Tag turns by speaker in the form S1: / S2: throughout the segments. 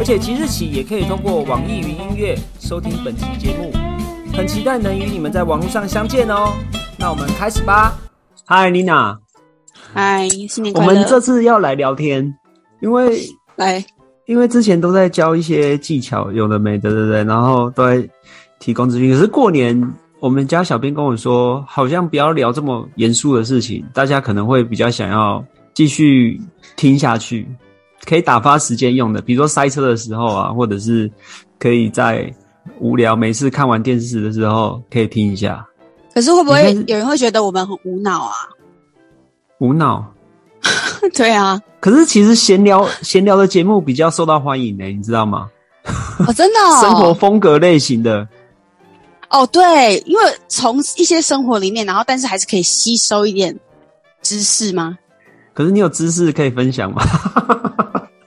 S1: 而且即日起也可以通过网易云音乐收听本期节目，很期待能与你们在网络上相见哦。那我们开始吧。嗨，Nina。
S2: 嗨，新年
S1: 我们这次要来聊天，因为
S2: 来，
S1: 因为之前都在教一些技巧，有的没的，对不对？然后都在提供资讯。可是过年，我们家小编跟我说，好像不要聊这么严肃的事情，大家可能会比较想要继续听下去，可以打发时间用的，比如说塞车的时候啊，或者是可以在无聊没事看完电视的时候可以听一下。
S2: 可是会不会有人会觉得我们很无脑啊？
S1: 无脑，
S2: 对啊。
S1: 可是其实闲聊闲聊的节目比较受到欢迎呢，你知道吗？
S2: 哦，真的。
S1: 生活风格类型的。
S2: 哦，对，因为从一些生活里面，然后但是还是可以吸收一点知识吗？
S1: 可是你有知识可以分享吗？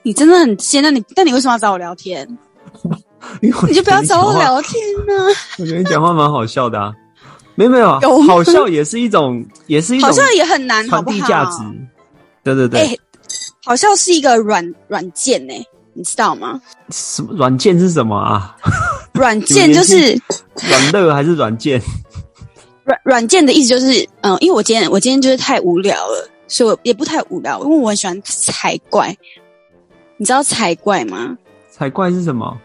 S2: 你真的很贱，那你那你为什么要找我聊天？你就不要找我聊天呢？
S1: 我觉得你讲话蛮好笑的啊。没有没有，好笑也是一种，也是一种，
S2: 好笑也很难
S1: 传递价值。对对对，哎，
S2: 好笑是一个软软件呢，你知道吗？
S1: 什么软件是什么啊？
S2: 软件就是
S1: 软乐还是软件？
S2: 软软件的意思就是，嗯，因为我今天我今天就是太无聊了，所以我也不太无聊，因为我很喜欢才怪。你知道才怪吗？
S1: 才怪是什么？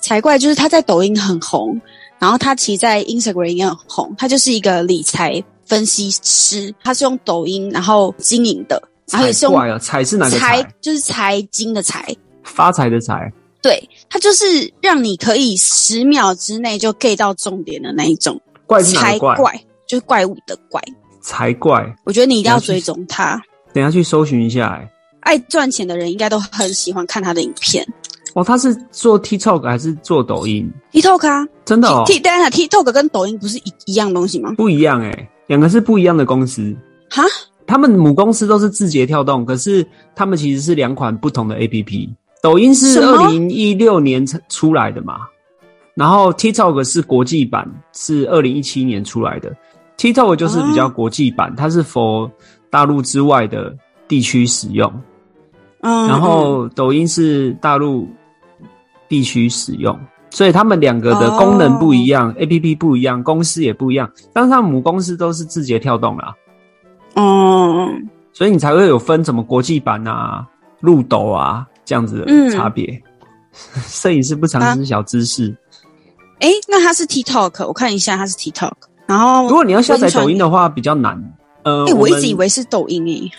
S2: 才怪就是他在抖音很红。然后他其实，在 Instagram 也很红。他就是一个理财分析师，他是用抖音然后经营的，然后也是
S1: 用财是哪个财？
S2: 就是财经的财，
S1: 发财的财。
S2: 对，他就是让你可以十秒之内就 get 到重点的那一种。
S1: 怪是哪怪？
S2: 怪就是怪物的怪。
S1: 才怪。
S2: 我觉得你一定要追踪他。
S1: 等下去搜寻一下。哎，
S2: 爱赚钱的人应该都很喜欢看他的影片。
S1: 哦，他是做 TikTok 还是做抖音
S2: ？TikTok 啊，
S1: 真的哦。
S2: T 等下，TikTok 跟抖音不是一一样东西吗？
S1: 不一样哎，两个是不一样的公司。
S2: 哈？
S1: 他们母公司都是字节跳动，可是他们其实是两款不同的 APP。抖音是二零一六年出来的嘛，然后 TikTok 是国际版，是二零一七年出来的。TikTok 就是比较国际版，它是 for 大陆之外的地区使用。嗯，然后抖音是大陆。地区使用，所以他们两个的功能不一样，A P P 不一样，公司也不一样。但是他母公司都是字节跳动啦。嗯，所以你才会有分什么国际版啊、路抖啊这样子的差别。摄影师不常知小知识。
S2: 哎，那它是 TikTok，我看一下，它是 TikTok。然后，
S1: 如果你要下载抖音的话，比较难。呃，
S2: 我一直以为是抖音诶。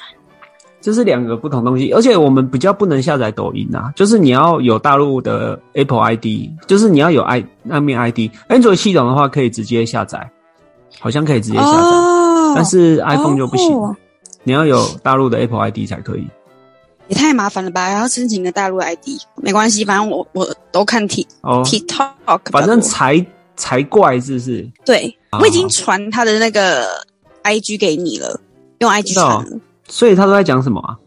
S1: 这是两个不同东西，而且我们比较不能下载抖音啊，就是你要有大陆的 Apple ID，就是你要有 i 那面 ID。Android 系统的话可以直接下载，好像可以直接下载，但是 iPhone 就不行，你要有大陆的 Apple ID 才可以。
S2: 也太麻烦了吧？要申请个大陆 ID，没关系，反正我我都看 T TikTok，
S1: 反正才才怪是不是？
S2: 对，我已经传他的那个 IG 给你了，用 IG 传。
S1: 所以他都在讲什么啊？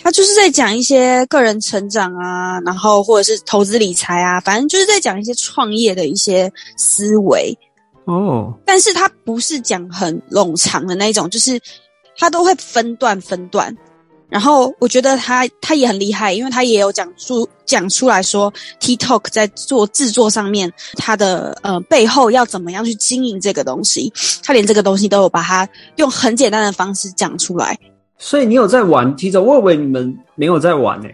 S2: 他就是在讲一些个人成长啊，然后或者是投资理财啊，反正就是在讲一些创业的一些思维哦。但是他不是讲很冗长的那种，就是他都会分段分段。然后我觉得他他也很厉害，因为他也有讲出讲出来说，TikTok 在做制作上面，他的呃背后要怎么样去经营这个东西，他连这个东西都有把它用很简单的方式讲出来。
S1: 所以你有在玩 TikTok？我以为你们没有在玩呢。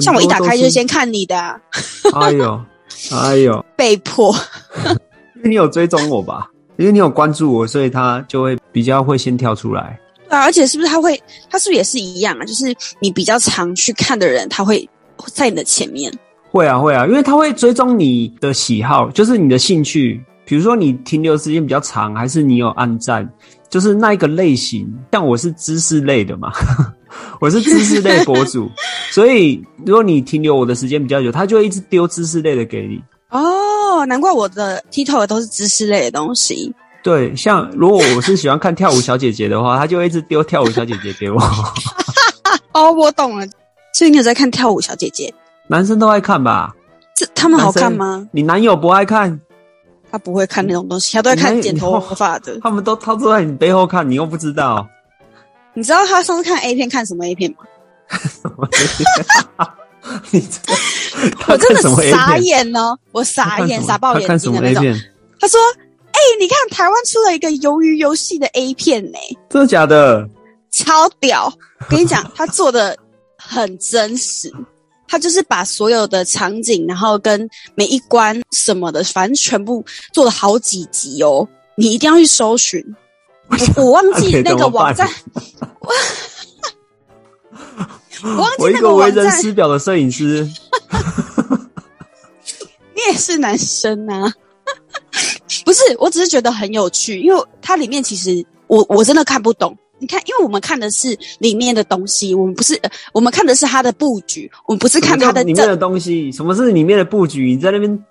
S2: 像我一打开就先看你的。
S1: 哎呦，哎呦，
S2: 被迫。
S1: 因为你有追踪我吧？因为你有关注我，所以他就会比较会先跳出来。
S2: 对啊，而且是不是他会？他是不是也是一样啊？就是你比较常去看的人，他会在你的前面。
S1: 会啊，会啊，因为他会追踪你的喜好，就是你的兴趣。比如说你停留时间比较长，还是你有暗赞。就是那一个类型，但我是知识类的嘛，我是知识类博主，所以如果你停留我的时间比较久，他就会一直丢知识类的给你。
S2: 哦，哦，难怪我的 TikTok 都是知识类的东西。
S1: 对，像如果我是喜欢看跳舞小姐姐的话，他就会一直丢跳舞小姐姐给我。
S2: 哦，我懂了。所以你有在看跳舞小姐姐？
S1: 男生都爱看吧？
S2: 这他们好看吗？
S1: 你男友不爱看？
S2: 他不会看那种东西，他都在看剪头发的。
S1: 他们都操作在你背后看，你又不知道。
S2: 你知道他上次看 A 片看什么 A 片吗？
S1: 什么 A 片？你
S2: 我真的傻眼哦！我傻眼，傻爆眼睛的那种。他说：“哎，你看台湾出了一个鱿鱼游戏的 A 片呢，
S1: 真的假的？
S2: 超屌！我跟你讲，他做的很真实，他就是把所有的场景，然后跟每一关什么的，反正全部做了好几集哦。你一定要去搜寻。我 我忘记那个网站。”
S1: 我一个为人师表的摄影师，
S2: 你也是男生呐？不是，我只是觉得很有趣，因为它里面其实我我真的看不懂。你看，因为我们看的是里面的东西，我们不是我们看的是它的布局，我们不是看它的
S1: 里面的东西。什么是里面的布局？你在那边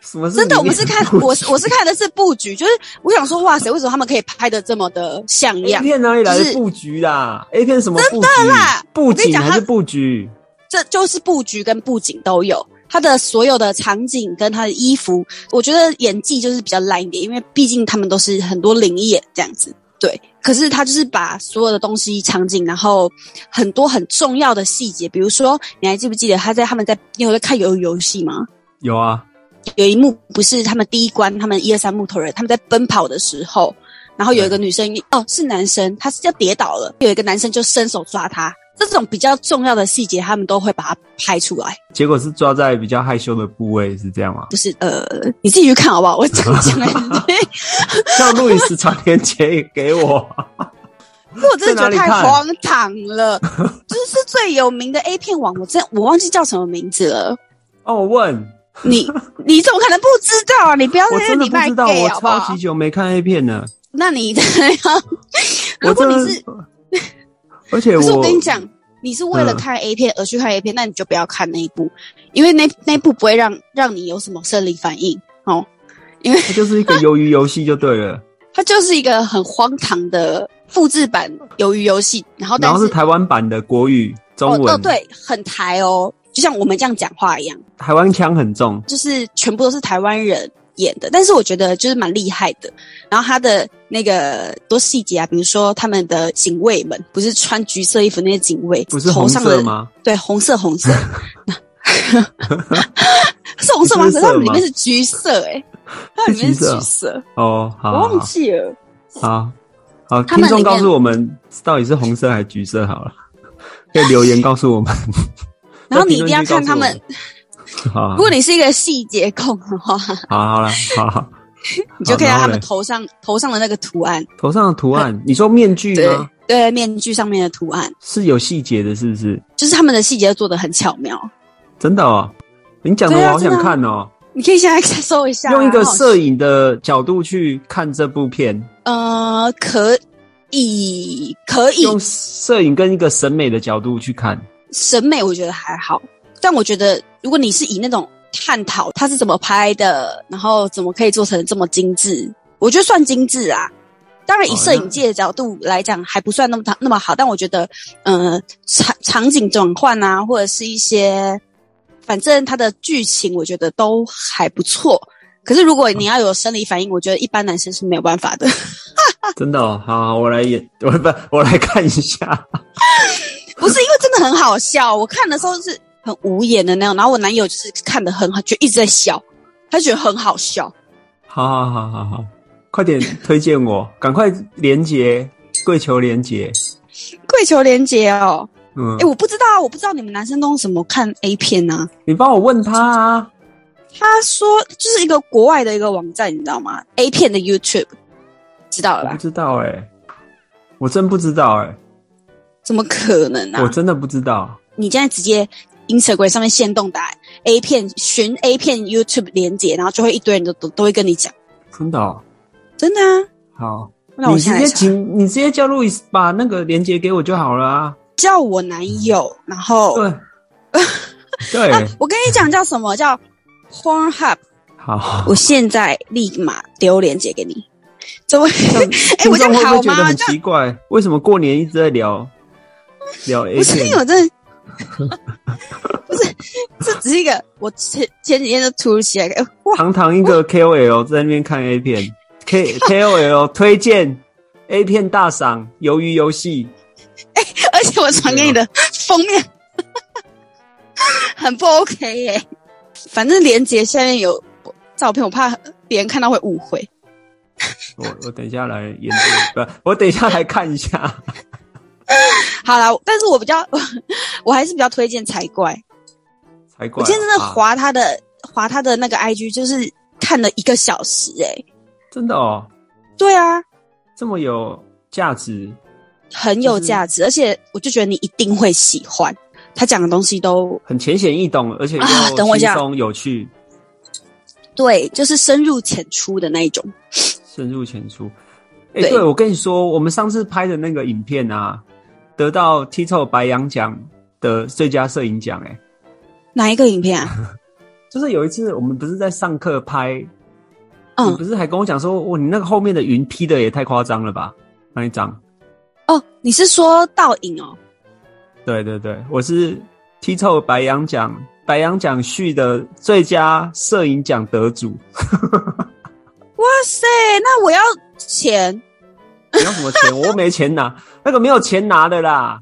S1: 什么是。
S2: 真的，我们是看我我是看的是布局，就是我想说，哇塞，为什么他们可以拍的这么的像样
S1: ？A 片哪里来的布局啦？A 片什么？
S2: 真的啦，
S1: 布景还是布局？
S2: 这就是布局跟布景都有，他的所有的场景跟他的衣服，我觉得演技就是比较烂一点，因为毕竟他们都是很多灵眼这样子。对，可是他就是把所有的东西场景，然后很多很重要的细节，比如说你还记不记得他在他们在你有在看游游戏吗？
S1: 有啊。
S2: 有一幕不是他们第一关，他们一二三木头人他们在奔跑的时候，然后有一个女生哦是男生，他是要跌倒了，有一个男生就伸手抓他，这种比较重要的细节他们都会把它拍出来。
S1: 结果是抓在比较害羞的部位，是这样吗？
S2: 就是呃，你自己去看好不好？我讲讲，
S1: 叫路易斯传链接给我。
S2: 我真的觉得太荒唐了，就是最有名的 A 片网，我真我忘记叫什么名字了。哦，
S1: 我问。
S2: 你你怎么可能不知道啊？你不要在这里卖 gay
S1: 我超级久没看 A 片了。
S2: 那你这样？如果你是，
S1: 而且我
S2: 我跟你讲，你是为了看 A 片而去看 A 片，那你就不要看那一部，因为那那部不会让让你有什么生理反应哦。因为
S1: 它就是一个鱿鱼游戏就对了。
S2: 它就是一个很荒唐的复制版鱿鱼游戏，然后
S1: 然后是台湾版的国语中文
S2: 哦，对，很台哦。就像我们这样讲话一样，
S1: 台湾腔很重，
S2: 就是全部都是台湾人演的，但是我觉得就是蛮厉害的。然后他的那个多细节啊，比如说他们的警卫们不是穿橘色衣服那些警卫，
S1: 不是红色吗？
S2: 对，红色红色，是红色吗？可是它里面是橘色，哎，它里面是橘色
S1: 哦，
S2: 我忘记了。
S1: 好好，听众告诉我们到底是红色还是橘色？好了，可以留言告诉我们。
S2: 然后 你一定要看他们。如果你是一个细节控的话，
S1: 好好了，好，
S2: 你就可以看他们头上头上的那个图案。
S1: 头上的图案，你说面具吗？
S2: 对，面具上面的图案
S1: 是有细节的，是不是？
S2: 就是他们的细节做的很巧妙。
S1: 真的哦，你讲的我好想看哦。
S2: 你可以现在搜一下，
S1: 用一个摄影的角度去看这部片。
S2: 呃，可以，可以
S1: 用摄影跟一个审美的角度去看。
S2: 审美我觉得还好，但我觉得如果你是以那种探讨它是怎么拍的，然后怎么可以做成这么精致，我觉得算精致啊。当然以摄影界的角度来讲还不算那么那么好，但我觉得，嗯，场场景转换啊，或者是一些，反正它的剧情我觉得都还不错。可是如果你要有生理反应，我觉得一般男生是没有办法的。
S1: 真的，好，我来演，我不，我来看一下。
S2: 不是因为真的很好笑，我看的时候是很无言的那种，然后我男友就是看的很好，就一直在笑，他觉得很好笑。
S1: 好好好好好，快点推荐我，赶快连接跪求连接，
S2: 跪求连接 哦。嗯，哎，我不知道，我不知道你们男生都怎么看 A 片呢？
S1: 你帮我问他啊。
S2: 他说就是一个国外的一个网站，你知道吗？A 片的 YouTube，知道了吧？
S1: 不知道哎，我真不知道哎。
S2: 怎么可能啊！
S1: 我真的不知道。
S2: 你现在直接 Instagram 上面限动打 A 片寻 A 片 YouTube 连接，然后就会一堆人都都都会跟你讲。
S1: 真的？
S2: 真的啊！
S1: 好，那我直接请你直接叫路易斯把那个连接给我就好了啊。
S2: 叫我男友，然后
S1: 对 对，
S2: 我跟你讲叫什么叫 Pornhub
S1: 好，
S2: 我现在立马丢链接给你。怎么？哎，我
S1: 这样会觉得很奇怪，为什么过年一直在聊聊 A
S2: 片？不是因为我这，不是，这只是一个我前前几天就突如其来，
S1: 哇！堂堂一个 K O L 在那边看 A 片，K K O L 推荐 A 片大赏鱿鱼游戏。
S2: 哎，而且我传给你的封面很不 OK 耶。反正链接下面有照片，我怕别人看到会误会。
S1: 我我等一下来研究，不，我等一下来看一下。
S2: 好了，但是我比较，我还是比较推荐才怪。
S1: 才怪！
S2: 我今天真的划他的，划他的那个 IG，就是看了一个小时，哎，
S1: 真的哦。
S2: 对啊，
S1: 这么有价值，
S2: 很有价值，而且我就觉得你一定会喜欢。他讲的东西都
S1: 很浅显易懂，而且又轻松有趣。
S2: 对，就是深入浅出的那一种。
S1: 深入浅出，哎，对我跟你说，我们上次拍的那个影片啊，得到 TikTok 白羊奖的最佳摄影奖，哎，
S2: 哪一个影片啊？
S1: 就是有一次我们不是在上课拍，嗯，你不是还跟我讲说，哇，你那个后面的云 P 的也太夸张了吧？那一张？
S2: 哦，你是说倒影哦？
S1: 对对对，我是 TikTok 白羊奖白羊奖序的最佳摄影奖得主。
S2: 哇塞，那我要钱？
S1: 你要什么钱？我没钱拿，那个没有钱拿的啦。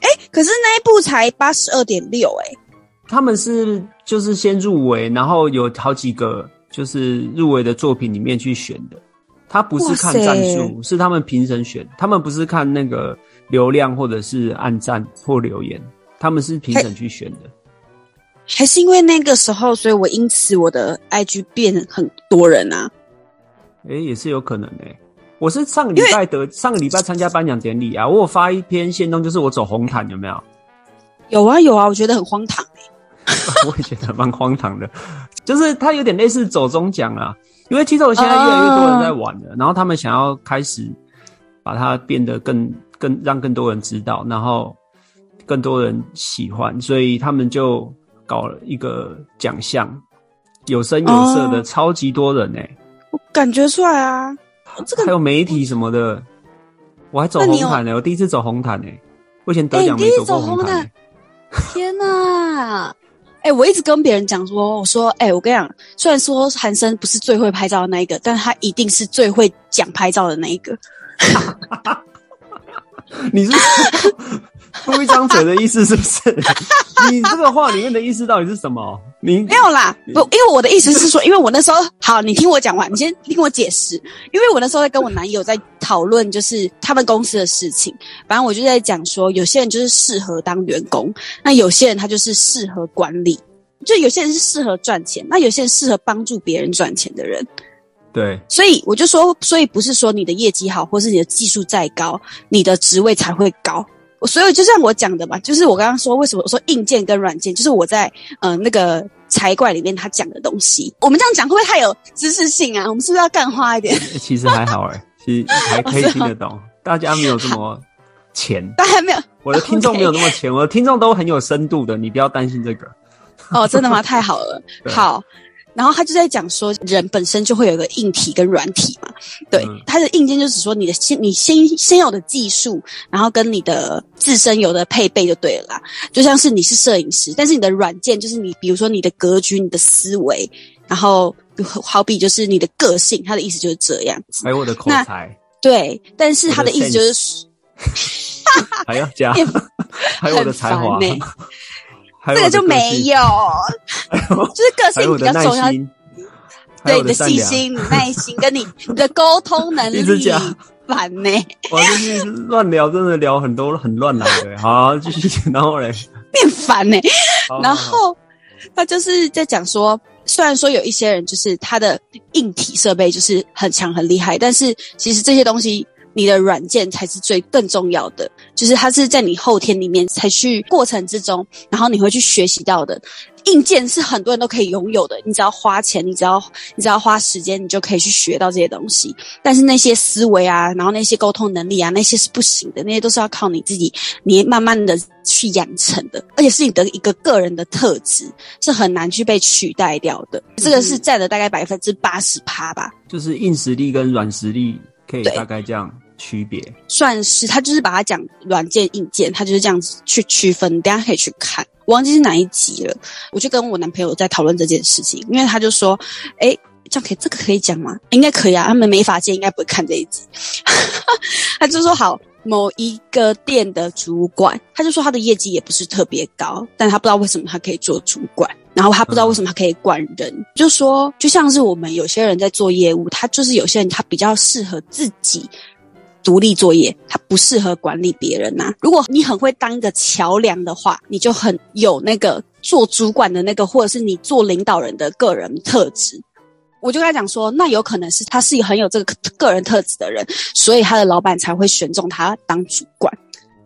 S2: 哎，可是那一部才八十二点六，哎。
S1: 他们是就是先入围，然后有好几个就是入围的作品里面去选的。他不是看赞数，是他们评审选。他们不是看那个流量或者是按赞或留言，他们是评审去选的。
S2: 还是因为那个时候，所以我因此我的 IG 变很多人啊。
S1: 哎，也是有可能哎。我是上个礼拜得上个礼拜参加颁奖典礼啊，我有发一篇线动，就是我走红毯，有没有？
S2: 有啊有啊，我觉得很荒唐
S1: 哎。我也觉得蛮荒唐的，就是它有点类似走中奖啊，因为 TikTok 现在越来越多人在玩了，然后他们想要开始把它变得更更让更多人知道，然后更多人喜欢，所以他们就搞了一个奖项，有声有色的，超级多人哎。
S2: 我感觉出来啊，这个
S1: 还有媒体什么的，我还走红毯呢，我第一次走红毯呢，我以前得奖没走过红毯。
S2: 天哪！哎，我一直跟别人讲说，我说，哎，我跟你讲，虽然说韩生不是最会拍照的那一个，但他一定是最会讲拍照的那一个。
S1: 你是？出一张嘴的意思是不是？你这个话里面的意思到底是什么？你
S2: 没有啦，不，因为我的意思是说，因为我那时候好，你听我讲完，你先听我解释。因为我那时候在跟我男友在讨论，就是他们公司的事情。反正我就在讲说，有些人就是适合当员工，那有些人他就是适合管理，就有些人是适合赚钱，那有些人适合帮助别人赚钱的人。
S1: 对，
S2: 所以我就说，所以不是说你的业绩好，或是你的技术再高，你的职位才会高。我所以就像我讲的嘛，就是我刚刚说为什么我说硬件跟软件，就是我在嗯那个财怪里面他讲的东西。我们这样讲会不会太有知识性啊？我们是不是要干花一点？
S1: 其实还好哎，其实 还可以听得懂。大家没有这么浅，
S2: 大家没有，
S1: 我的听众没有那么浅，我的听众都很有深度的，你不要担心这个。
S2: 哦，真的吗？太好了，好。然后他就在讲说，人本身就会有一个硬体跟软体嘛。对，他的硬件就是说你的先你先先有的技术，然后跟你的自身有的配备就对了啦。就像是你是摄影师，但是你的软件就是你，比如说你的格局、你的思维，然后好比就是你的个性。他的意思就是这样子。
S1: 还有我的口才。
S2: 对，但是他的意思就是，
S1: 还要加，还有我的才华。
S2: 这个就没有，就是个性比较重要。对你的细心、你耐心，跟你你的沟通能力，烦呢。
S1: 我就是乱聊，真的聊很多很乱来的。好，继续，然后嘞，
S2: 变烦呢。然后他就是在讲说，虽然说有一些人就是他的硬体设备就是很强很厉害，但是其实这些东西你的软件才是最更重要的，就是它是在你后天里面才去过程之中，然后你会去学习到的。硬件是很多人都可以拥有的，你只要花钱，你只要你只要花时间，你就可以去学到这些东西。但是那些思维啊，然后那些沟通能力啊，那些是不行的，那些都是要靠你自己，你慢慢的去养成的，而且是你的一个个人的特质，是很难去被取代掉的。这个是占了大概百分之八十趴吧，
S1: 就是硬实力跟软实力。可以大概这样区别，
S2: 算是他就是把它讲软件硬件，他就是这样子去区分。大家可以去看，我忘记是哪一集了。我就跟我男朋友在讨论这件事情，因为他就说：“哎，这样可以，这个可以讲吗？应该可以啊。他们美发界应该不会看这一集。”他就说：“好，某一个店的主管，他就说他的业绩也不是特别高，但他不知道为什么他可以做主管。”然后他不知道为什么他可以管人，就说就像是我们有些人在做业务，他就是有些人他比较适合自己独立作业，他不适合管理别人呐。如果你很会当一个桥梁的话，你就很有那个做主管的那个，或者是你做领导人的个人特质。我就跟他讲说，那有可能是他是一个很有这个个人特质的人，所以他的老板才会选中他当主管。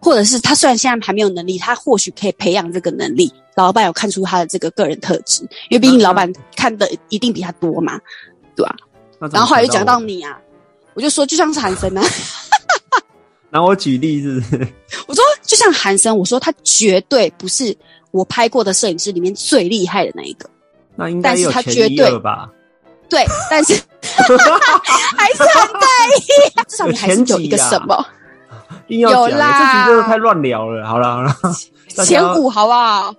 S2: 或者是他虽然现在还没有能力，他或许可以培养这个能力。老板有看出他的这个个人特质，因为毕竟老板看的一定比他多嘛，对吧？然后后来就讲到你啊，我就说就像是韩森啊。
S1: 拿我举例是？
S2: 我说就像韩森，我说他绝对不是我拍过的摄影师里面最厉害的那一个。
S1: 那应该有前一吧？
S2: 对，但是 还是很在意。至少你还是有一个什么。
S1: 有啦，这集就太乱聊了。好了好了，
S2: 前五好不好？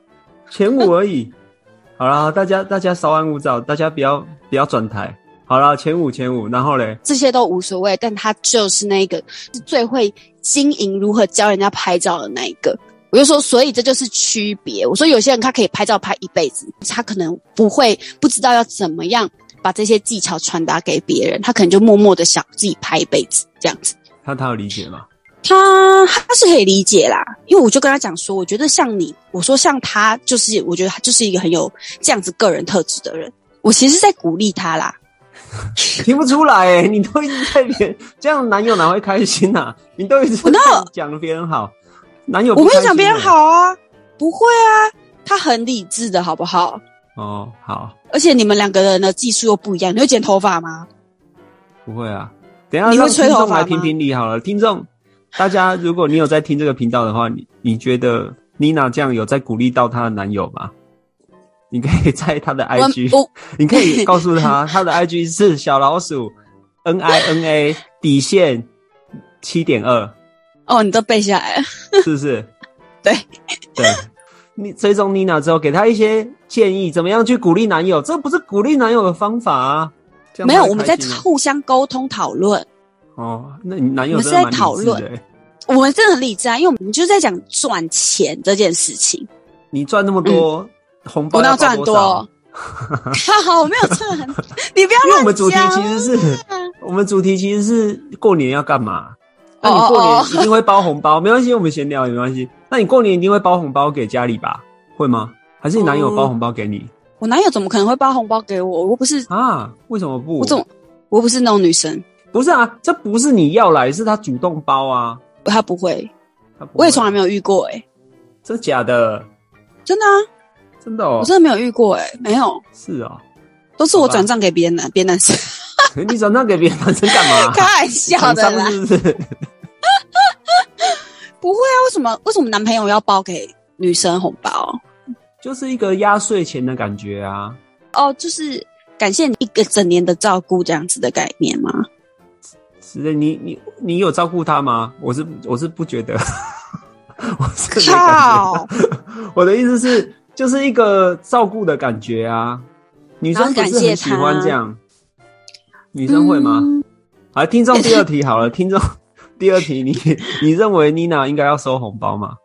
S1: 前五而已。好了，大家大家稍安勿躁，大家不要不要转台。好了，前五前五，然后嘞，
S2: 这些都无所谓，但他就是那个是最会经营如何教人家拍照的那一个。我就说，所以这就是区别。我说有些人他可以拍照拍一辈子，他可能不会不知道要怎么样把这些技巧传达给别人，他可能就默默的想自己拍一辈子这样子。
S1: 他他有理解吗？
S2: 他他是可以理解啦，因为我就跟他讲说，我觉得像你，我说像他，就是我觉得他就是一个很有这样子个人特质的人。我其实在鼓励他啦，
S1: 听不出来哎，你都一直在别这样，男友哪会开心呐？你都一直讲别人好，男友
S2: 我没有讲别人好啊，不会啊，他很理智的好不好？
S1: 哦，好。
S2: 而且你们两个人的技术又不一样，你会剪头发吗？
S1: 不会啊，等下让听众来评评理好了，听众。大家，如果你有在听这个频道的话，你你觉得妮娜这样有在鼓励到她的男友吗？你可以在她的 IG，你可以告诉她，她的 IG 是小老鼠 N I N A 底线七点二。
S2: 哦，你都背下来了，
S1: 是不是？
S2: 对
S1: 对，你追踪妮娜之后，给她一些建议，怎么样去鼓励男友？这不是鼓励男友的方法啊！
S2: 没有，我们在互相沟通讨论。
S1: 哦，那你男友
S2: 我们是在讨论，我们真的很理智啊，因为我们就是在讲赚钱这件事情。
S1: 你赚那么多红包，
S2: 要赚多？好，我没有赚，你不要。
S1: 因为我们主题其实是，我们主题其实是过年要干嘛？那你过年一定会包红包，没关系，我们闲聊也没关系。那你过年一定会包红包给家里吧？会吗？还是你男友包红包给你？
S2: 我男友怎么可能会包红包给我？我不是
S1: 啊？为什么不？
S2: 我怎么？我不是那种女生。
S1: 不是啊，这不是你要来，是他主动包啊。
S2: 他不会，我也从来没有遇过哎。
S1: 真假的？
S2: 真的啊，
S1: 真的哦。
S2: 我真的没有遇过哎，没有。
S1: 是啊，
S2: 都是我转账给别人的，别男生。
S1: 你转账给别人男生干嘛？
S2: 开玩笑的啦。不会啊，为什么？为什么男朋友要包给女生红包？
S1: 就是一个压岁钱的感觉啊。
S2: 哦，就是感谢你一个整年的照顾，这样子的概念吗？
S1: 是你你你有照顾他吗？我是我是不觉得，我是
S2: 靠。
S1: 我的意思是，就是一个照顾的感觉啊。女生不是很喜欢这样，女生会吗？好，听众第二题好了，听众第二题，你你认为妮娜应该要收红包吗？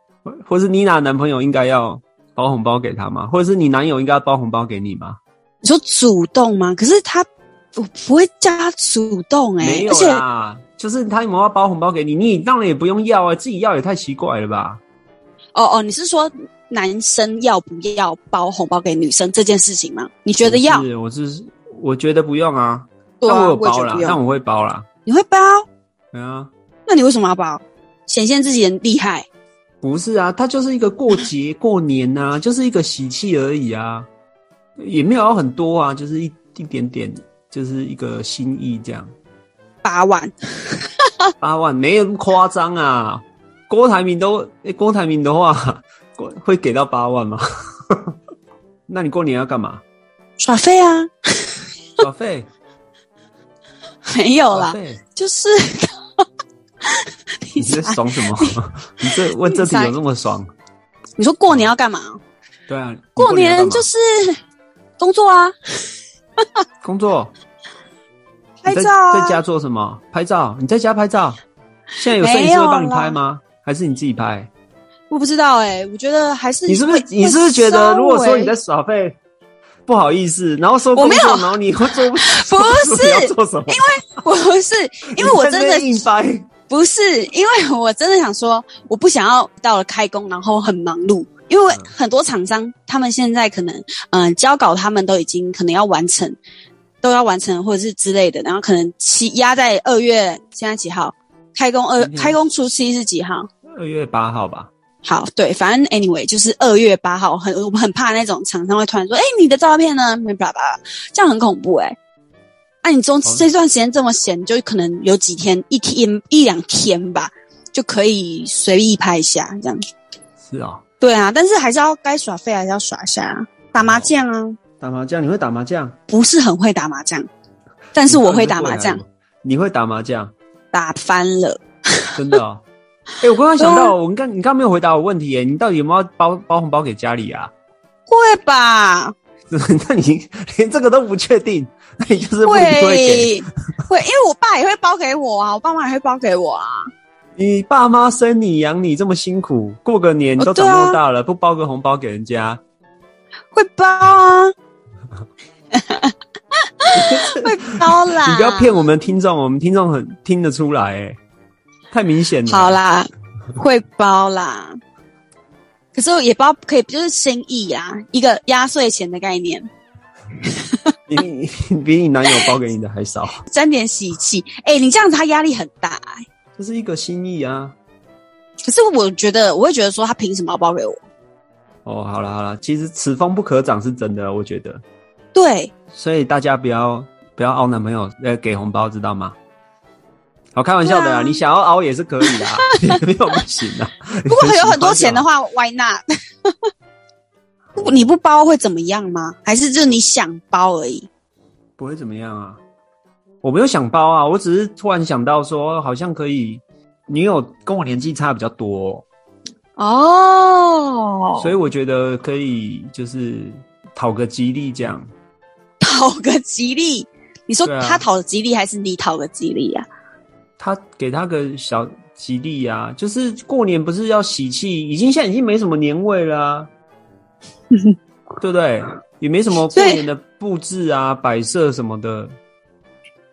S1: 或是妮娜男朋友应该要包红包给她吗？或者是你男友应该包红包给你吗？
S2: 你说主动吗？可是他。我不会叫他主动哎，
S1: 没有啦，就是他有没有要包红包给你，你当然也不用要啊，自己要也太奇怪了吧？
S2: 哦哦，你是说男生要不要包红包给女生这件事情吗？你觉得要？
S1: 是，我是我觉得不用啊，但我有包啦，但我会包啦。
S2: 你会包？
S1: 对啊，
S2: 那你为什么要包？显现自己很厉害？
S1: 不是啊，它就是一个过节 过年呐，就是一个喜气而已啊，也没有很多啊，就是一一点点，就是一个心意这样。
S2: 八万，
S1: 八万没有那么夸张啊。郭台铭都，哎，郭台铭的话，会给到八万吗？那你过年要干嘛？
S2: 耍废啊！
S1: 耍废？
S2: 没有啦，就是。
S1: 你在爽什么？你这问这题有这么爽？
S2: 你说过年要干嘛？
S1: 对啊，
S2: 过年就是工作啊。
S1: 工作？
S2: 拍照？
S1: 在家做什么？拍照？你在家拍照？现在有摄影师会帮你拍吗？还是你自己拍？
S2: 我不知道哎，我觉得还是
S1: 你是不是你是不是觉得，如果说你在耍废，不好意思，然后说工作，然后你会做不
S2: 是
S1: 要做什么？
S2: 因为我不是因为我真的
S1: 硬掰。
S2: 不是，因为我真的想说，我不想要到了开工，然后很忙碌。因为很多厂商他们现在可能，嗯，交稿他们都已经可能要完成，都要完成或者是之类的，然后可能期压在二月，现在几号？开工二开工初期是几号？
S1: 二月八号吧。
S2: 好，对，反正 anyway 就是二月八号，很我们很怕那种厂商会突然说，哎，你的照片呢？没叭叭，这样很恐怖哎。啊，你中这段时间这么闲，就可能有几天一天一两天吧，就可以随意拍一下这样。
S1: 是啊，
S2: 对啊，但是还是要该耍废还是要耍一下，打麻将啊。
S1: 打麻将？你会打麻将？
S2: 不是很会打麻将，但是我会打麻将。
S1: 你会打麻将？
S2: 打翻了。
S1: 真的？哎，我刚刚想到，我刚你刚刚没有回答我问题，哎，你到底有没有包包红包给家里啊？
S2: 会吧？
S1: 那你连这个都不确定？那你就是
S2: 会会，因为我爸也会包给我啊，我爸妈也会包给我啊。
S1: 你爸妈生你养你这么辛苦，过个年都长那么大了，不包个红包给人家？
S2: 会包啊，会包啦。
S1: 你不要骗我们听众，我们听众很听得出来，哎，太明显了。
S2: 好啦，会包啦。可是也包可以，就是心意啊，一个压岁钱的概念。
S1: 你比你男友包给你的还少，
S2: 沾点喜气。哎，你这样子他压力很大哎。
S1: 这是一个心意啊。
S2: 可是我觉得，我会觉得说他凭什么要包给我？
S1: 哦，好了好了，其实此风不可长是真的，我觉得。
S2: 对。
S1: 所以大家不要不要熬男朋友呃给红包，知道吗？好，开玩笑的啊，你想要熬也是可以的，没有不行的。
S2: 如果有很多钱的话，Why not？你不包会怎么样吗？还是就你想包而已？
S1: 不会怎么样啊！我没有想包啊，我只是突然想到说，好像可以。女友跟我年纪差比较多
S2: 哦，
S1: 所以我觉得可以，就是讨个吉利这样。
S2: 讨个吉利？你说他讨吉利，还是你讨个吉利呀？
S1: 他给他个小吉利呀，就是过年不是要喜气，已经现在已经没什么年味了。对不对？也没什么过年的布置啊、摆设什么的。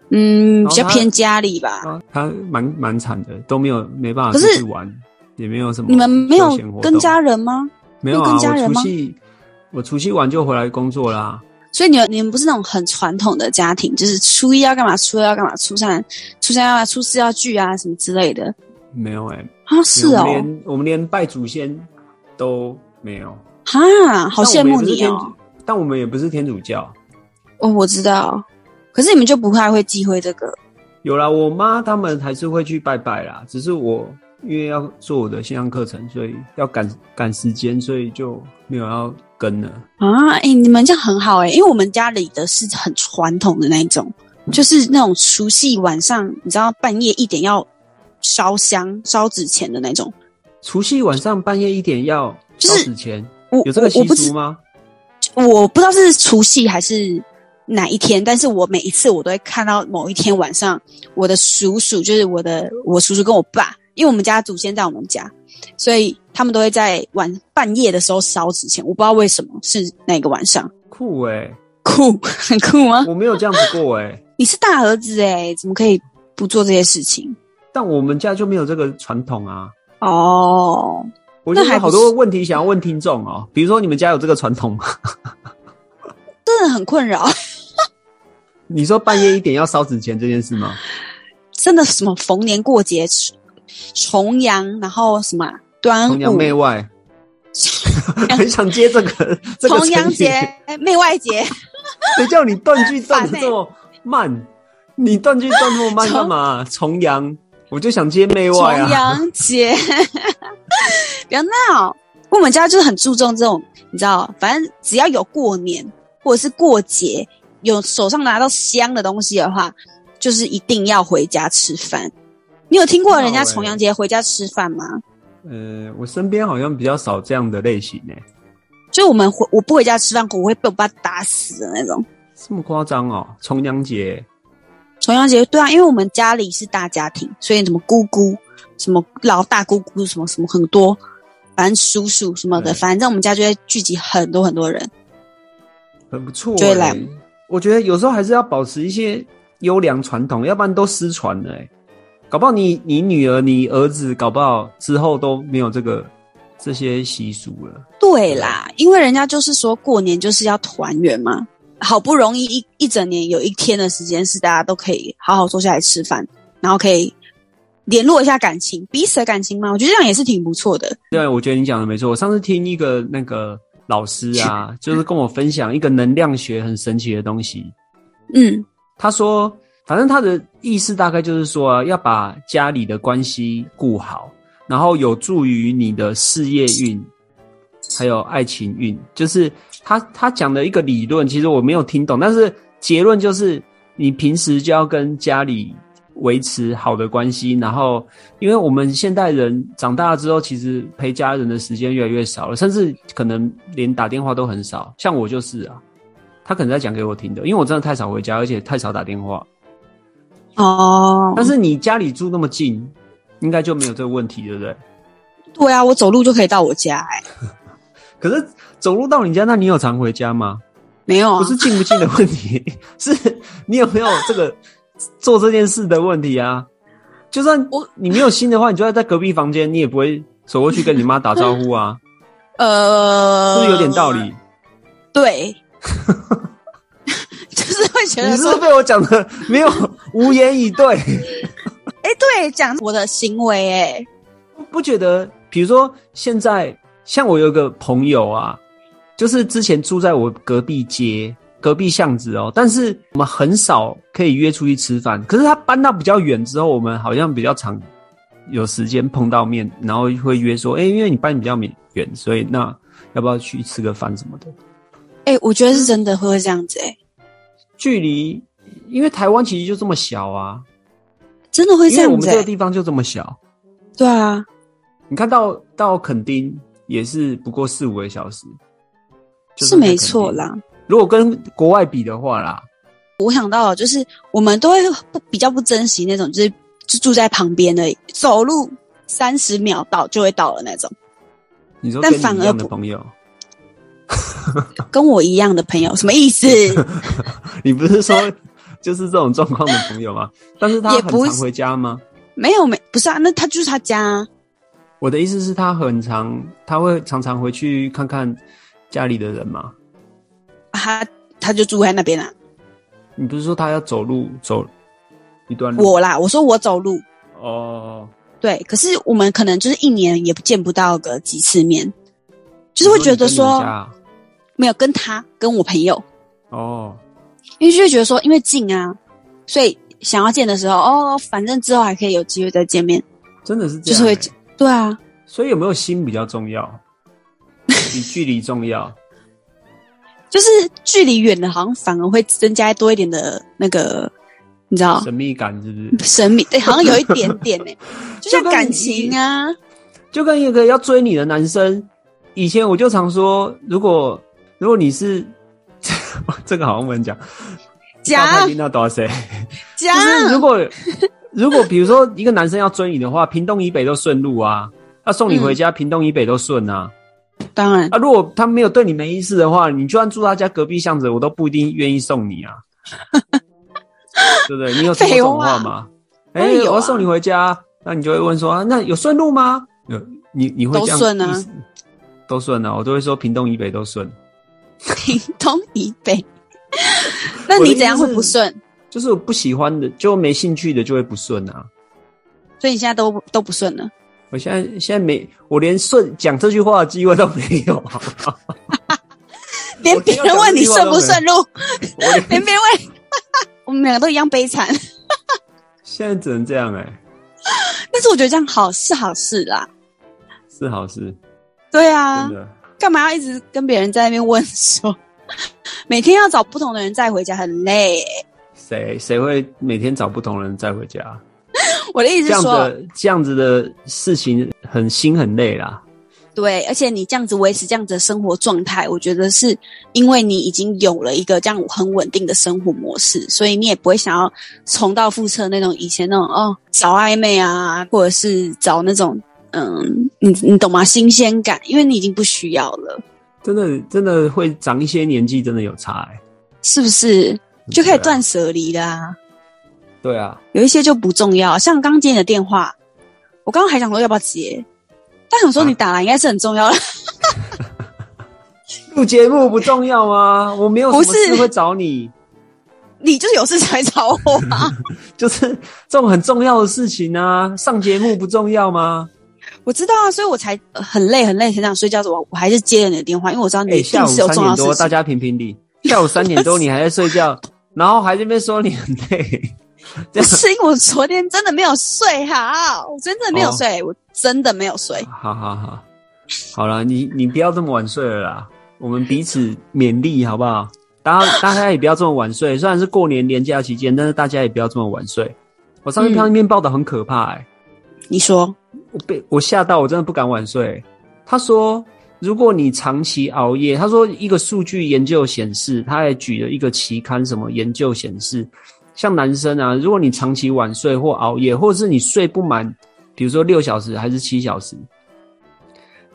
S2: 嗯，比较偏家里吧。
S1: 他蛮蛮惨的，都没有没办法出去玩，也没有什么。
S2: 你们没有跟家人吗？
S1: 没有啊，我除夕我除夕完就回来工作啦。
S2: 所以你们你们不是那种很传统的家庭，就是初一要干嘛，初二要干嘛，初三初三要初四要聚啊什么之类的。
S1: 没有哎，
S2: 啊是哦，
S1: 连我们连拜祖先都没有。
S2: 哈，好羡慕你哦！
S1: 但我们也不是天主教。
S2: 哦，我知道。可是你们就不太会忌讳这个？
S1: 有啦，我妈他们还是会去拜拜啦。只是我因为要做我的线上课程，所以要赶赶时间，所以就没有要跟了。
S2: 啊，哎，你们这样很好哎，因为我们家里的是很传统的那种，就是那种除夕晚上，你知道半夜一点要烧香、烧纸钱的那种。
S1: 除夕晚上半夜一点要烧纸钱。有这个习俗吗？
S2: 我不知道是除夕还是哪一天，但是我每一次我都会看到某一天晚上，我的叔叔就是我的我叔叔跟我爸，因为我们家祖先在我们家，所以他们都会在晚半夜的时候烧纸钱。我不知道为什么是那个晚上。
S1: 酷哎，
S2: 酷很酷吗？
S1: 我没有这样子过哎。
S2: 你是大儿子哎，怎么可以不做这些事情？
S1: 但我们家就没有这个传统啊。
S2: 哦。
S1: 我就有好多问题想要问听众哦，比如说你们家有这个传统吗？
S2: 真的很困扰。
S1: 你说半夜一点要烧纸钱这件事吗？
S2: 真的什么逢年过节重阳，然后什么端午，
S1: 重阳媚外，很想接这个
S2: 重阳节、媚外节。
S1: 谁叫你断句断 的这么慢？你断句断那么慢 干嘛？重阳，我就想接媚外
S2: 啊。重阳节，不要闹。我们家就是很注重这种，你知道，反正只要有过年或者是过节，有手上拿到香的东西的话，就是一定要回家吃饭。你有听过人家重阳节回家吃饭吗？
S1: 呃，我身边好像比较少这样的类型呢。
S2: 就我们回我不回家吃饭，我会被我爸打死的那种。
S1: 这么夸张哦？重阳节，
S2: 重阳节对啊，因为我们家里是大家庭，所以什么姑姑、什么老大姑姑、什么什么很多。反正叔叔什么的，反正我们家就会聚集很多很多人，
S1: 很不错。就会来。我觉得有时候还是要保持一些优良传统，要不然都失传了。哎，搞不好你你女儿、你儿子，搞不好之后都没有这个这些习俗了。
S2: 对啦，因为人家就是说过年就是要团圆嘛，好不容易一一整年有一天的时间是大家都可以好好坐下来吃饭，然后可以。联络一下感情，彼此的感情嘛？我觉得这样也是挺不错的。
S1: 对，我觉得你讲的没错。我上次听一个那个老师啊，就是跟我分享一个能量学很神奇的东西。
S2: 嗯，
S1: 他说，反正他的意思大概就是说，要把家里的关系顾好，然后有助于你的事业运，还有爱情运。就是他他讲的一个理论，其实我没有听懂，但是结论就是，你平时就要跟家里。维持好的关系，然后，因为我们现代人长大之后，其实陪家人的时间越来越少了，甚至可能连打电话都很少。像我就是啊，他可能在讲给我听的，因为我真的太少回家，而且太少打电话。
S2: 哦，
S1: 但是你家里住那么近，应该就没有这个问题，对不对？
S2: 对啊，我走路就可以到我家。哎，
S1: 可是走路到你家，那你有常回家吗？
S2: 没有，
S1: 不是近不近的问题，是你有没有这个。做这件事的问题啊，就算我你没有心的话，你就要在隔壁房间，你也不会走过去跟你妈打招呼啊。
S2: 呃，
S1: 是不是有点道理？
S2: 对，就是会觉得
S1: 你是被我讲的没有无言以对。
S2: 哎，对，讲我的行为，哎，
S1: 不觉得？比如说现在，像我有个朋友啊，就是之前住在我隔壁街。隔壁巷子哦，但是我们很少可以约出去吃饭。可是他搬到比较远之后，我们好像比较常有时间碰到面，然后会约说：“哎，因为你搬比较远，所以那要不要去吃个饭什么的？”
S2: 哎，我觉得是真的会这样子哎。
S1: 距离，因为台湾其实就这么小啊，
S2: 真的会这样子。
S1: 我们这个地方就这么小。
S2: 对啊，
S1: 你看到到垦丁也是不过四五个小时，
S2: 是没错啦。
S1: 如果跟国外比的话啦，
S2: 我想到就是我们都会不比较不珍惜那种，就是就住在旁边的，走路三十秒到就会到了那种。
S1: 你说跟你一样的朋友，
S2: 跟我一样的朋友什么意思？
S1: 你不是说就是这种状况的朋友吗？但是他很常回家吗？
S2: 没有没不是啊，那他就是他家。
S1: 我的意思是，他很常他会常常回去看看家里的人吗？
S2: 他他就住在那边啦。
S1: 你不是说他要走路走一段路？
S2: 我啦，我说我走路。
S1: 哦，
S2: 对，可是我们可能就是一年也见不到个几次面，就是会觉得说没有跟他跟我朋友。
S1: 哦，
S2: 因为就会觉得说因为近啊，所以想要见的时候哦，反正之后还可以有机会再见面，
S1: 真的是
S2: 就是会对啊，
S1: 所以有没有心比较重要，比距离重要。
S2: 就是距离远的，好像反而会增加多一点的那个，你知道？
S1: 神秘感是不
S2: 是？神秘对，好像有一点点呢，就像感情啊，
S1: 就跟一个要追你的男生，以前我就常说，如果如果你是 这个，好像不能讲，
S2: 讲
S1: 那多少岁？
S2: 讲
S1: 就是如果如果比如说一个男生要追你的话，屏东以北都顺路啊，要送你回家，屏东以北都顺啊。
S2: 当然
S1: 啊，如果他没有对你没意思的话，你就算住他家隔壁巷子，我都不一定愿意送你啊，对不对？你有说这种话吗？哎，我要送你回家，那你就会问说啊，那有顺路吗？有，你你会这样
S2: 都顺啊，
S1: 都顺啊，我都会说屏东以北都顺，
S2: 屏东以北，那你怎样会不顺？
S1: 就是我不喜欢的，就没兴趣的就会不顺啊。
S2: 所以你现在都都不顺了。
S1: 我现在现在没，我连顺讲这句话的机会都没有。
S2: 连别人问你顺不顺路，连别人问，我们两个都一样悲惨。
S1: 现在只能这样哎。
S2: 但是我觉得这样好是好事啦，
S1: 是好事。
S2: 对啊，干嘛要一直跟别人在那边问说，每天要找不同的人再回家很累。
S1: 谁谁会每天找不同人再回家？
S2: 我的意思是说，
S1: 这样子的事情很心很累啦。
S2: 对，而且你这样子维持这样子的生活状态，我觉得是因为你已经有了一个这样很稳定的生活模式，所以你也不会想要重蹈覆辙那种以前那种哦找暧昧啊，或者是找那种嗯，你你懂吗？新鲜感，因为你已经不需要了。
S1: 真的真的会长一些年纪，真的有差哎，
S2: 是不是？就可以断舍离啦。
S1: 对啊，
S2: 有一些就不重要，像刚接你的电话，我刚刚还想说要不要接。但想说你打来应该是很重要的，
S1: 录节目不重要吗？我没有什么事会找你，
S2: 你就是有事才找我啊？
S1: 就是这种很重要的事情啊，上节目不重要吗？
S2: 我知道啊，所以我才很累很累，很想睡觉。我我还是接了你的电话，因为我知道你
S1: 下午三点多大家评评理，下午三点多你还在睡觉，然后还那边说你很累。
S2: 不是因为我昨天真的没有睡好，我真的没有睡，我真的没有睡。
S1: 好好好，好了，你你不要这么晚睡了啦，我们彼此勉励好不好？大家大家也不要这么晚睡，虽然是过年年假期间，但是大家也不要这么晚睡。我上次看一篇报道很可怕，哎，
S2: 你说
S1: 我被我吓到，我真的不敢晚睡。他说，如果你长期熬夜，他说一个数据研究显示，他还举了一个期刊，什么研究显示。像男生啊，如果你长期晚睡或熬夜，或者是你睡不满，比如说六小时还是七小时，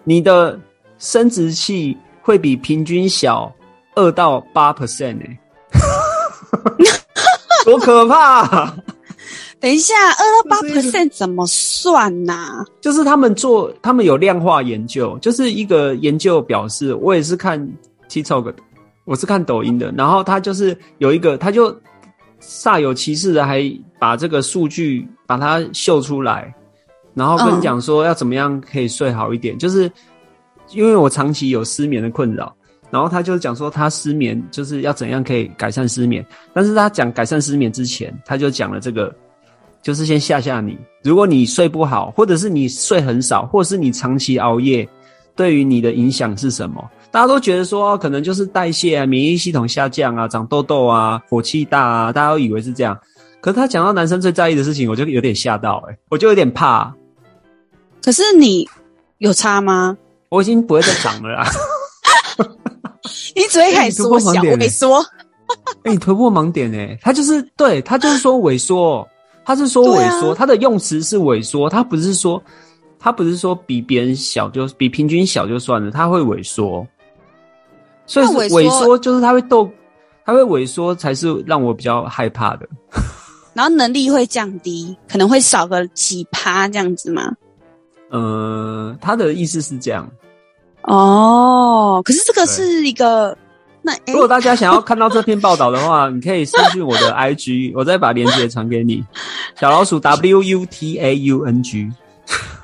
S1: 你的生殖器会比平均小二到八 percent 哎，多可怕！
S2: 等一下，二到八 percent 怎么算呐？
S1: 就是他们做，他们有量化研究，就是一个研究表示，我也是看 TikTok 的，我是看抖音的，然后他就是有一个，他就。煞有其事的，还把这个数据把它秀出来，然后跟你讲说要怎么样可以睡好一点。就是因为我长期有失眠的困扰，然后他就讲说他失眠就是要怎样可以改善失眠。但是他讲改善失眠之前，他就讲了这个，就是先吓吓你。如果你睡不好，或者是你睡很少，或者是你长期熬夜，对于你的影响是什么？大家都觉得说，可能就是代谢啊、免疫系统下降啊、长痘痘啊、火气大啊，大家都以为是这样。可是他讲到男生最在意的事情，我就有点吓到，哎，我就有点怕。
S2: 可是你有差吗？
S1: 我已经不会再长了 啦。
S2: 你只会开始缩小、萎缩。
S1: 哎，你突破盲点哎，他就是对他就是说萎缩，他是说萎缩，他的用词是萎缩，他不是说他不是说比别人小就比平均小就算了，他会萎缩。所以萎缩就是它会斗，它会萎缩才是让我比较害怕的。
S2: 然后能力会降低，可能会少个几趴这样子吗？
S1: 呃，他的意思是这样。
S2: 哦，可是这个是一个那
S1: 如果大家想要看到这篇报道的话，你可以私信我的 IG，我再把链接传给你。小老鼠 W U T A U N G，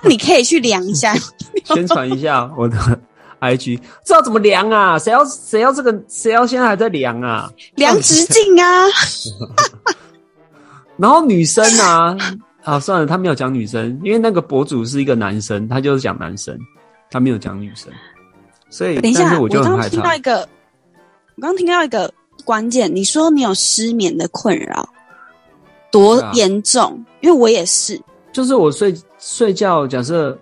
S2: 你可以去量一下，
S1: 宣传一下我的。I G 知道怎么量啊？谁要谁要这个？谁要现在还在量啊？
S2: 量直径啊！
S1: 然后女生啊，啊算了，他没有讲女生，因为那个博主是一个男生，他就是讲男生，他没有讲女生。所以
S2: 等一下，
S1: 我
S2: 刚刚听到一个，我刚刚听到一个关键，你说你有失眠的困扰，多严重？因为我也是，
S1: 就是我睡睡觉，假设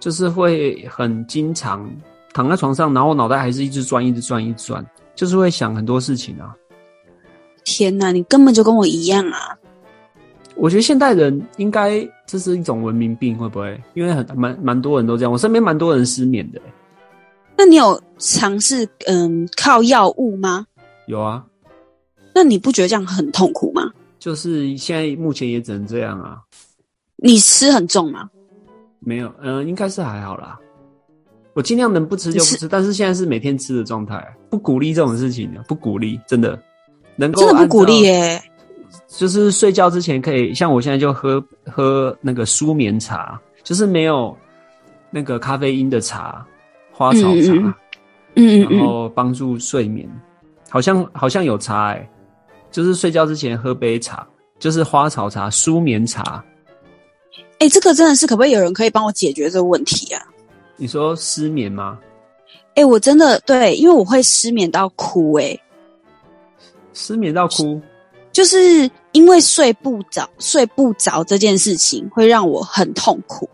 S1: 就是会很经常。躺在床上，然后脑袋还是一直转，一直转，一直转，就是会想很多事情啊！
S2: 天哪，你根本就跟我一样啊！
S1: 我觉得现代人应该这是一种文明病，会不会？因为很蛮蛮多人都这样，我身边蛮多人失眠的。
S2: 那你有尝试嗯靠药物吗？
S1: 有啊。
S2: 那你不觉得这样很痛苦吗？
S1: 就是现在目前也只能这样啊。
S2: 你吃很重吗？
S1: 没有，嗯，应该是还好啦。我尽量能不吃就不吃，但是现在是每天吃的状态，不鼓励这种事情的，不鼓励，真的，能够
S2: 真的不鼓励耶。
S1: 就是睡觉之前可以，像我现在就喝喝那个舒眠茶，就是没有那个咖啡因的茶，花草茶，
S2: 嗯嗯，
S1: 然后帮助睡眠，好像好像有茶哎，就是睡觉之前喝杯茶，就是花草茶、舒眠茶。
S2: 哎，这个真的是可不可以有人可以帮我解决这个问题啊？
S1: 你说失眠吗？
S2: 哎，我真的对，因为我会失眠到哭哎，
S1: 失眠到哭，
S2: 就是因为睡不着，睡不着这件事情会让我很痛苦，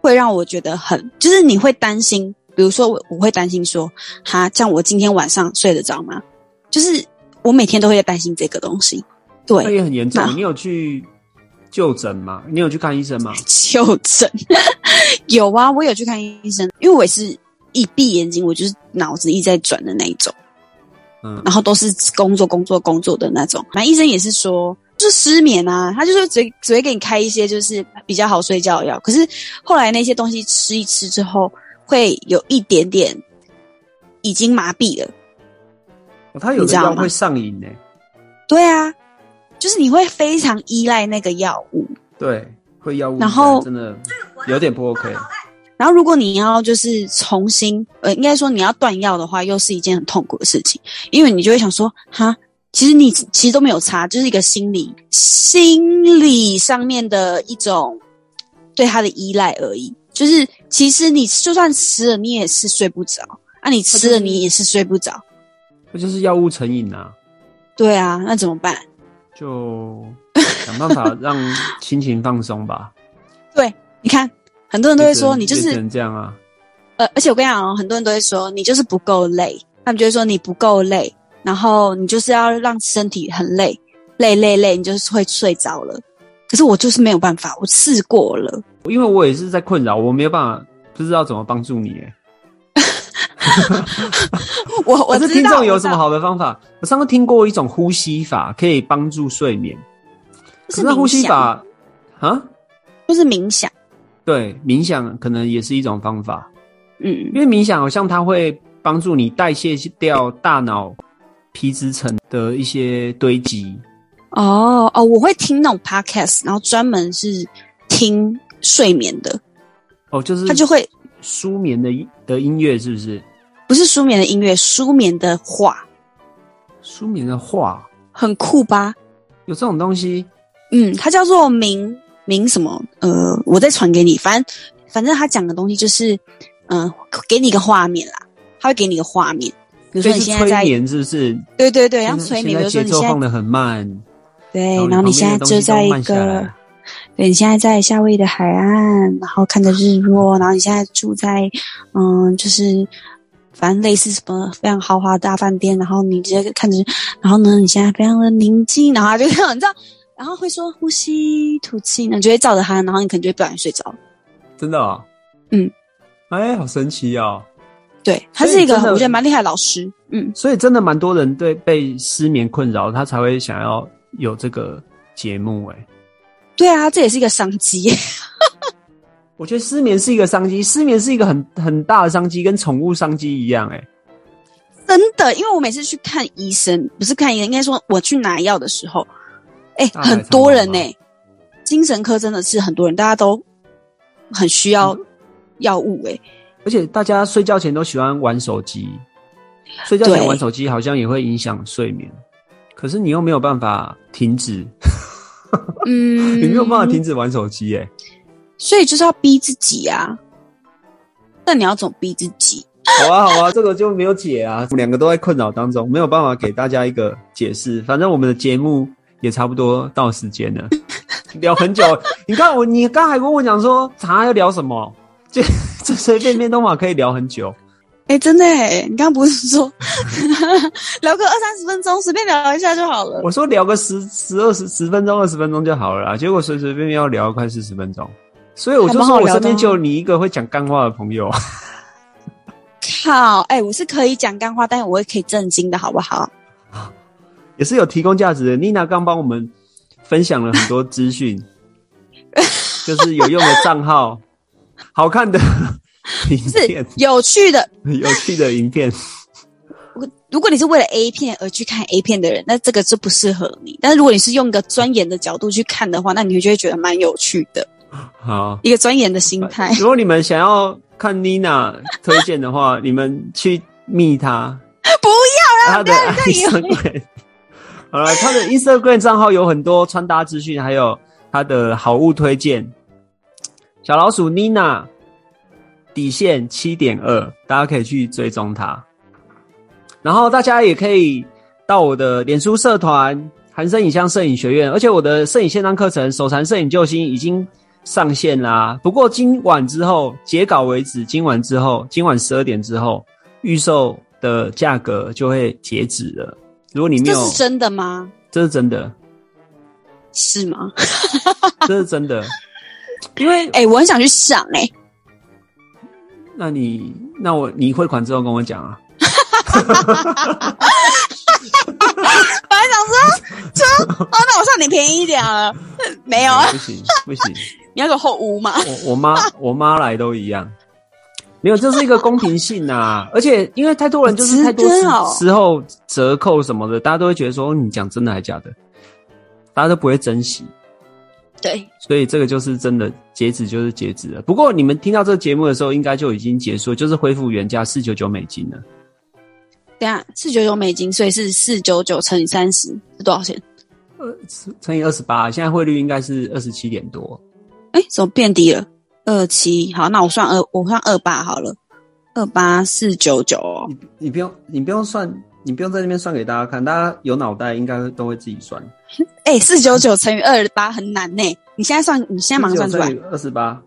S2: 会让我觉得很，就是你会担心，比如说我我会担心说，哈，这样我今天晚上睡得着吗？就是我每天都会担心这个东西，对，
S1: 那也很严重。你有去就诊吗？你有去看医生吗？
S2: 就诊 有啊，我有去看医生，因为我也是。一闭眼睛，我就是脑子一直在转的那一种，嗯，然后都是工作、工作、工作的那种。那医生也是说，就是失眠啊，他就说只只会给你开一些就是比较好睡觉的药。可是后来那些东西吃一吃之后，会有一点点已经麻痹了。
S1: 他有的药会上瘾呢。
S2: 对啊，就是你会非常依赖那个药物。
S1: 对，会药物，
S2: 然后
S1: 真的有点不 OK。
S2: 然后，如果你要就是重新，呃，应该说你要断药的话，又是一件很痛苦的事情，因为你就会想说，哈，其实你其实都没有差，就是一个心理心理上面的一种对他的依赖而已。就是其实你就算吃了，你也是睡不着啊，你吃了你也是睡不着，
S1: 那就是药物成瘾啊。
S2: 对啊，那怎么办？
S1: 就想办法让心情放松吧。
S2: 对，你看。很多人都会说你就是
S1: 这样啊，
S2: 呃，而且我跟你讲哦，很多人都会说你就是不够累，他们就会说你不够累，然后你就是要让身体很累，累累累，你就是会睡着了。可是我就是没有办法，我试过了，
S1: 因为我也是在困扰，我没有办法，不知道怎么帮助你。哎，
S2: 我我
S1: 是听众有什么好的方法？我上次听过一种呼吸法，可以帮助睡眠。
S2: 是
S1: 呼吸法啊？
S2: 就是冥想。
S1: 对，冥想可能也是一种方法，
S2: 嗯，
S1: 因为冥想好像它会帮助你代谢掉大脑皮质层的一些堆积。
S2: 哦哦，我会听那种 podcast，然后专门是听睡眠的。
S1: 哦，就是
S2: 他就会
S1: 舒眠的的音乐，是不是？
S2: 不是舒眠的音乐，舒眠的话。
S1: 舒眠的话，
S2: 很酷吧？
S1: 有这种东西？
S2: 嗯，它叫做冥。名什么？呃，我再传给你。反正反正他讲的东西就是，嗯，给你一个画面啦。他会给你一个画面，比如说你现在在，
S1: 是不是？
S2: 对对对，然后催眠。比如说你现在
S1: 放的很慢，
S2: 对，然后你现在就在一个，对你现在在夏威夷的海岸，然后看着日落，然后你现在住在，嗯，就是反正类似什么非常豪华大饭店，然后你直接看着，然后呢，你现在非常的宁静，然后就 这样，你知道。然后会说呼吸吐气，你就会照着它，然后你可能就会不小心睡着
S1: 真的啊？
S2: 嗯，
S1: 哎，好神奇哦！
S2: 对，他是一个我觉得蛮厉害的老师。嗯，
S1: 所以真的蛮多人对被失眠困扰，他才会想要有这个节目。哎，
S2: 对啊，这也是一个商机。
S1: 我觉得失眠是一个商机，失眠是一个很很大的商机，跟宠物商机一样。哎，
S2: 真的，因为我每次去看医生，不是看医生，应该说我去拿药的时候。哎，很多人呢，精神科真的是很多人，大家都很需要药物哎，
S1: 而且大家睡觉前都喜欢玩手机，睡觉前玩手机好像也会影响睡眠，可是你又没有办法停止，
S2: 嗯，
S1: 你没有办法停止玩手机哎，
S2: 所以就是要逼自己啊，那你要怎么逼自己？
S1: 好啊好啊，这个就没有解啊，两个都在困扰当中，没有办法给大家一个解释，反正我们的节目。也差不多到时间了，聊很久。你看我，你刚还跟我讲说，茶要聊什么？就随 随便便都嘛可以聊很久。
S2: 哎，真的哎，你刚刚不是说 聊个二三十分钟，随便聊一下就好了？
S1: 我说聊个十十二十十分钟、二十分钟就好了，结果随随便便要聊快四十分钟。所以我就说我身边就你一个会讲干话的朋友。
S2: 靠，哎，我是可以讲干话，但是我也可以震惊的，好不好？
S1: 也是有提供价值的。妮娜刚帮我们分享了很多资讯，就是有用的账号，好看的影片，
S2: 有趣的，
S1: 有趣的影片。
S2: 我如果你是为了 A 片而去看 A 片的人，那这个就不适合你。但是如果你是用一个钻研的角度去看的话，那你就会觉得蛮有趣的。
S1: 好，
S2: 一个钻研的心态。
S1: 如果你们想要看 Nina 推荐的话，你们去密她。
S2: 不要
S1: 啦，他的 Instagram。好了，他的 Instagram 账号有很多穿搭资讯，还有他的好物推荐。小老鼠 Nina 底线七点二，大家可以去追踪它。然后大家也可以到我的脸书社团韩生影像摄影学院，而且我的摄影线上课程手残摄影救星已经上线啦。不过今晚之后截稿为止，今晚之后，今晚十二点之后预售的价格就会截止了。如果你没有，
S2: 这是真的吗？
S1: 这是真的，
S2: 是吗？
S1: 这是真的，因为
S2: 哎，我很想去想哎。
S1: 那你那我你汇款之后跟我讲啊。
S2: 本来想说说哦，那我算你便宜一点了，没有啊？
S1: 不行不行，
S2: 你要个后屋吗？
S1: 我我妈我妈来都一样，没有，这是一个公平性啊。而且因为太多人就是太多时候折扣什么的，大家都会觉得说你讲真的还是假的，大家都不会珍惜。
S2: 对，
S1: 所以这个就是真的截止就是截止了。不过你们听到这个节目的时候，应该就已经结束，就是恢复原价四九九美金了。
S2: 等下，四九九美金，所以是四九九乘以三十是多少钱？
S1: 呃，乘以二十八，现在汇率应该是二十七点多。
S2: 哎，怎么变低了？二七，好，那我算二，我算二八好了，二八四九九。
S1: 你你不用，你不用算，你不用在那边算给大家看，大家有脑袋应该都会自己算。
S2: 哎，四九九乘以二十八很难呢，你现在算，你现在马上算出来。
S1: 二十八，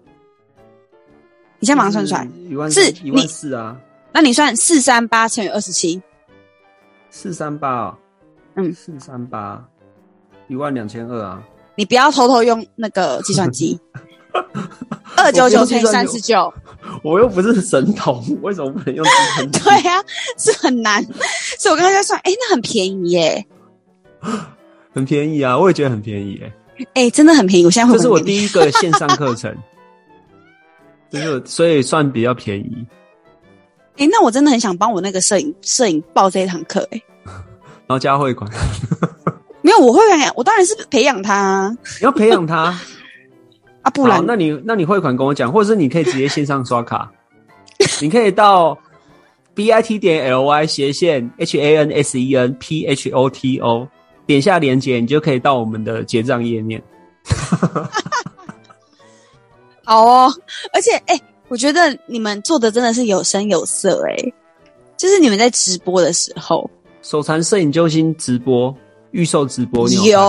S2: 你现在马上算出来，
S1: 一万四，一万四啊。
S2: 那你算四三八乘以二十七，
S1: 四三八，嗯，四三八，一万两千二啊！
S2: 你不要偷偷用那个计算机，二九九乘以三十九，
S1: 我又不是神童，为什么不能用计算 机？
S2: 对啊，是很难，所以我刚刚在算，哎，那很便宜耶，
S1: 很便宜啊，我也觉得很便宜哎，
S2: 哎，真的很便宜，我现在会
S1: 这是我第一个线上课程，就是所以算比较便宜。
S2: 哎，那我真的很想帮我那个摄影摄影报这一堂课哎，
S1: 然后加会馆，
S2: 没有我会培养，我当然是培养他，
S1: 你要培养他
S2: 啊，不然
S1: 那你那你汇款跟我讲，或者是你可以直接线上刷卡，你可以到 b i t 点 l y 斜线 h a n s e n p h o t o 点下链接，你就可以到我们的结账页面。
S2: 好哦，而且哎。我觉得你们做的真的是有声有色哎，就是你们在直播的时候，
S1: 手残摄影救星直播预售直播
S2: 有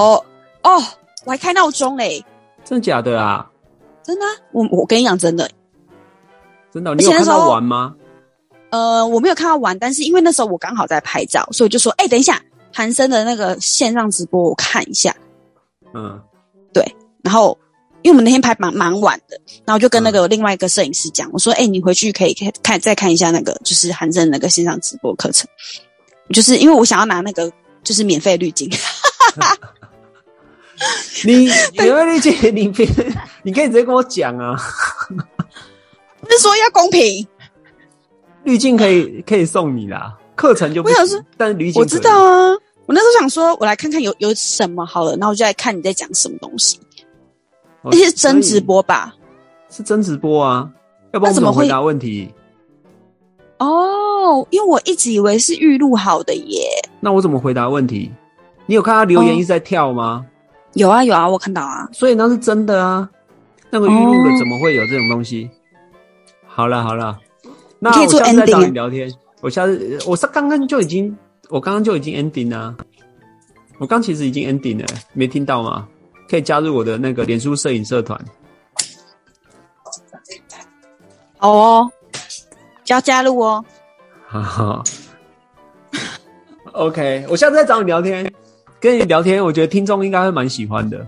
S2: 哦，我还开闹钟嘞，
S1: 真的假的啊？
S2: 真的，我我跟你讲真的，
S1: 真的，你有看到玩吗？
S2: 呃，我没有看到玩，但是因为那时候我刚好在拍照，所以我就说，哎，等一下，韩生的那个线上直播我看一下，
S1: 嗯，
S2: 对，然后。因为我们那天拍蛮蛮晚的，然后就跟那个另外一个摄影师讲，我说：“哎，你回去可以看看再看一下那个，就是韩正那个线上直播课程，就是因为我想要拿那个就是免费滤镜。
S1: 你免费滤镜，你别，你可以直接跟我讲啊。
S2: 不是说要公平，
S1: 滤镜可以可以送你啦，课程就不是，但是滤镜
S2: 我知道啊。我那时候想说，我来看看有有什么好了，然后我就来看你在讲什么东西。那是真直播吧？
S1: 是真直播啊！要不然怎么回答问题？
S2: 哦，因为我一直以为是预录好的耶。
S1: 那我怎么回答问题？你有看他留言一直在跳吗？
S2: 有啊有啊，我看到啊。
S1: 所以那是真的啊，那个预录的怎么会有这种东西？好了好了，那我下次再找你聊天。我下次我是刚刚就已经，我刚刚就已经 ending 了。我刚其实已经 ending 了，没听到吗？可以加入我的那个脸书摄影社团。
S2: 好哦，要加入哦。
S1: 哈哈。OK，我下次再找你聊天，跟你聊天，我觉得听众应该会蛮喜欢的。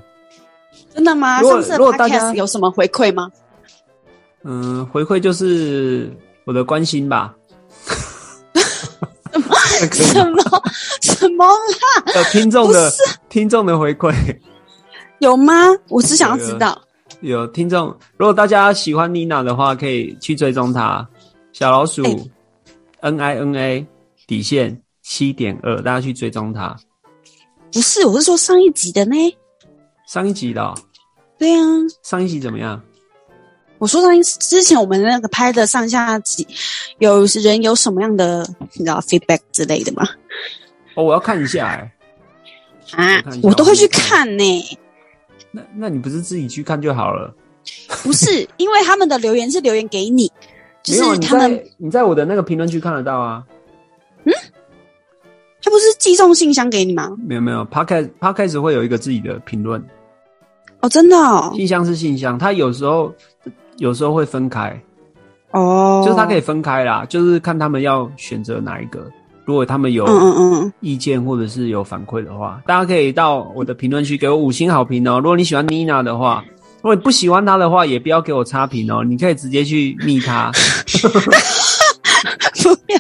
S2: 真的吗？上次 Podcast 有什么回馈吗？
S1: 嗯，回馈就是我的关心吧。
S2: 什么什么啦？
S1: 有听众的听众的回馈。
S2: 有吗？我只想要知道。
S1: 有听众，如果大家喜欢妮娜的话，可以去追踪她。小老鼠，N I N A 底线七点二，大家去追踪他。
S2: 不是，我是说上一集的呢。
S1: 上一集的。
S2: 对呀。
S1: 上一集怎么样？
S2: 我说上一之前我们那个拍的上下集，有人有什么样的你知道 feedback 之类的吗？
S1: 哦，我要看一下哎。
S2: 啊，我都会去看呢。
S1: 那那你不是自己去看就好了？
S2: 不是，因为他们的留言是留言给你，就是他们
S1: 你在我的那个评论区看得到啊。
S2: 嗯，他不是寄送信箱给你吗？
S1: 没有没有，Podcast Podcast 会有一个自己的评论。
S2: 哦，真的？
S1: 哦信箱是信箱，它有时候有时候会分开。
S2: 哦，
S1: 就是它可以分开啦，就是看他们要选择哪一个。如果他们有意见或者是有反馈的话，大家可以到我的评论区给我五星好评哦。如果你喜欢妮娜的话，如果你不喜欢她的话，也不要给我差评哦。你可以直接去密她。
S2: 不要，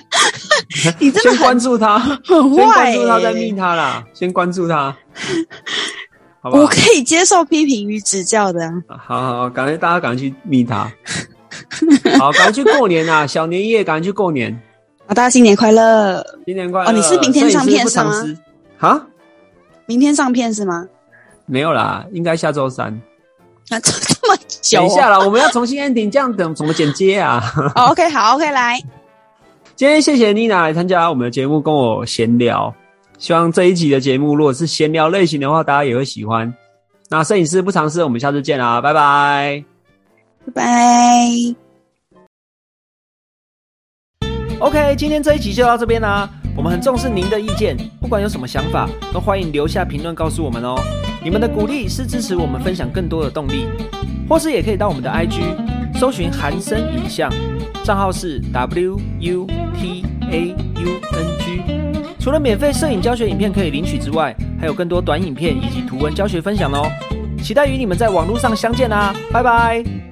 S2: 你真的
S1: 先关注他，
S2: 很
S1: 坏。先关注他再密他啦，先关注他。好
S2: 我可以接受批评与指教的。
S1: 好好，感谢大家，赶快去密他。好，赶快去过年啊！小年夜，赶快去过年。
S2: 大家新年快乐！
S1: 新年快乐！
S2: 哦，你是明天上片是吗？
S1: 啊？
S2: 明天上片是吗？
S1: 没有啦，应该下周三。
S2: 啊，这么久？
S1: 等一下啦，我们要重新 ending，这样等怎么剪接啊
S2: ？OK，好，OK，来。
S1: 今天谢谢妮娜来参加我们的节目，跟我闲聊。希望这一集的节目，如果是闲聊类型的话，大家也会喜欢。那摄影师不尝试，我们下次见啦，拜拜，
S2: 拜拜。
S1: OK，今天这一集就到这边啦。我们很重视您的意见，不管有什么想法，都欢迎留下评论告诉我们哦。你们的鼓励是支持我们分享更多的动力，或是也可以到我们的 IG 搜寻韩生影像，账号是 W U T A U N G。除了免费摄影教学影片可以领取之外，还有更多短影片以及图文教学分享哦。期待与你们在网络上相见啦，拜拜。